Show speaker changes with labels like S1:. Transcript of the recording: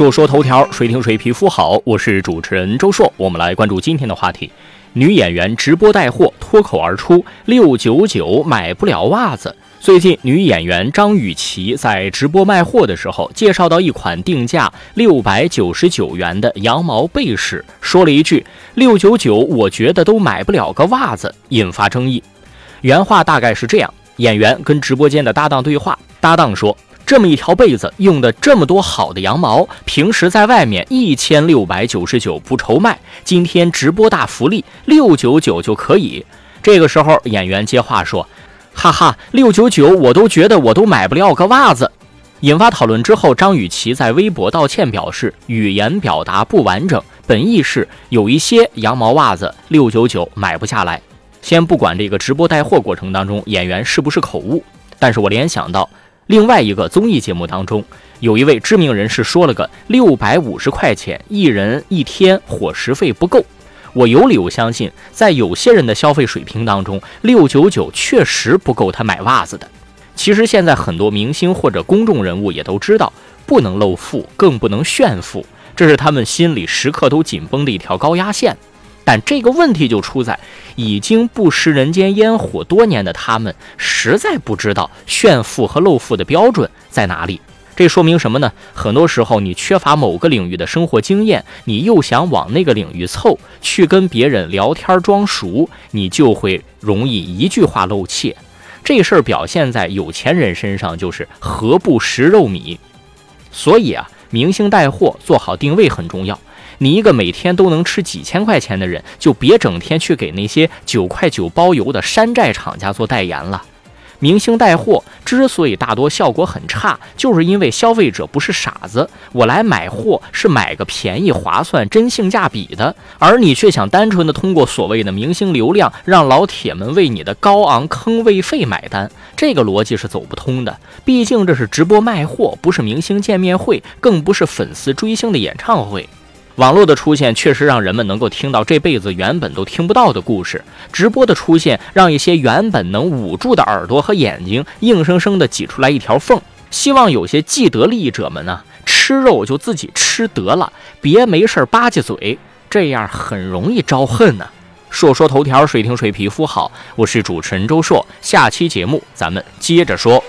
S1: 说说头条，谁听谁皮肤好。我是主持人周硕，我们来关注今天的话题：女演员直播带货，脱口而出六九九买不了袜子。最近，女演员张雨绮在直播卖货的时候，介绍到一款定价六百九十九元的羊毛被时，说了一句“六九九，我觉得都买不了个袜子”，引发争议。原话大概是这样：演员跟直播间的搭档对话，搭档说。这么一条被子用的这么多好的羊毛，平时在外面一千六百九十九不愁卖，今天直播大福利六九九就可以。这个时候演员接话说：“哈哈，六九九我都觉得我都买不了个袜子。”引发讨论之后，张雨绮在微博道歉表示语言表达不完整，本意是有一些羊毛袜子六九九买不下来。先不管这个直播带货过程当中演员是不是口误，但是我联想到。另外一个综艺节目当中，有一位知名人士说了个六百五十块钱一人一天伙食费不够。我有理由相信，在有些人的消费水平当中，六九九确实不够他买袜子的。其实现在很多明星或者公众人物也都知道，不能露富，更不能炫富，这是他们心里时刻都紧绷的一条高压线。但这个问题就出在，已经不食人间烟火多年的他们，实在不知道炫富和露富的标准在哪里。这说明什么呢？很多时候你缺乏某个领域的生活经验，你又想往那个领域凑，去跟别人聊天装熟，你就会容易一句话露怯。这事儿表现在有钱人身上，就是何不食肉糜。所以啊，明星带货做好定位很重要。你一个每天都能吃几千块钱的人，就别整天去给那些九块九包邮的山寨厂家做代言了。明星带货之所以大多效果很差，就是因为消费者不是傻子，我来买货是买个便宜、划算、真性价比的，而你却想单纯的通过所谓的明星流量，让老铁们为你的高昂坑位费买单，这个逻辑是走不通的。毕竟这是直播卖货，不是明星见面会，更不是粉丝追星的演唱会。网络的出现确实让人们能够听到这辈子原本都听不到的故事。直播的出现让一些原本能捂住的耳朵和眼睛硬生生的挤出来一条缝。希望有些既得利益者们呢，吃肉就自己吃得了，别没事吧唧嘴，这样很容易招恨呢。说说头条，水听水皮肤好，我是主持人周硕，下期节目咱们接着说。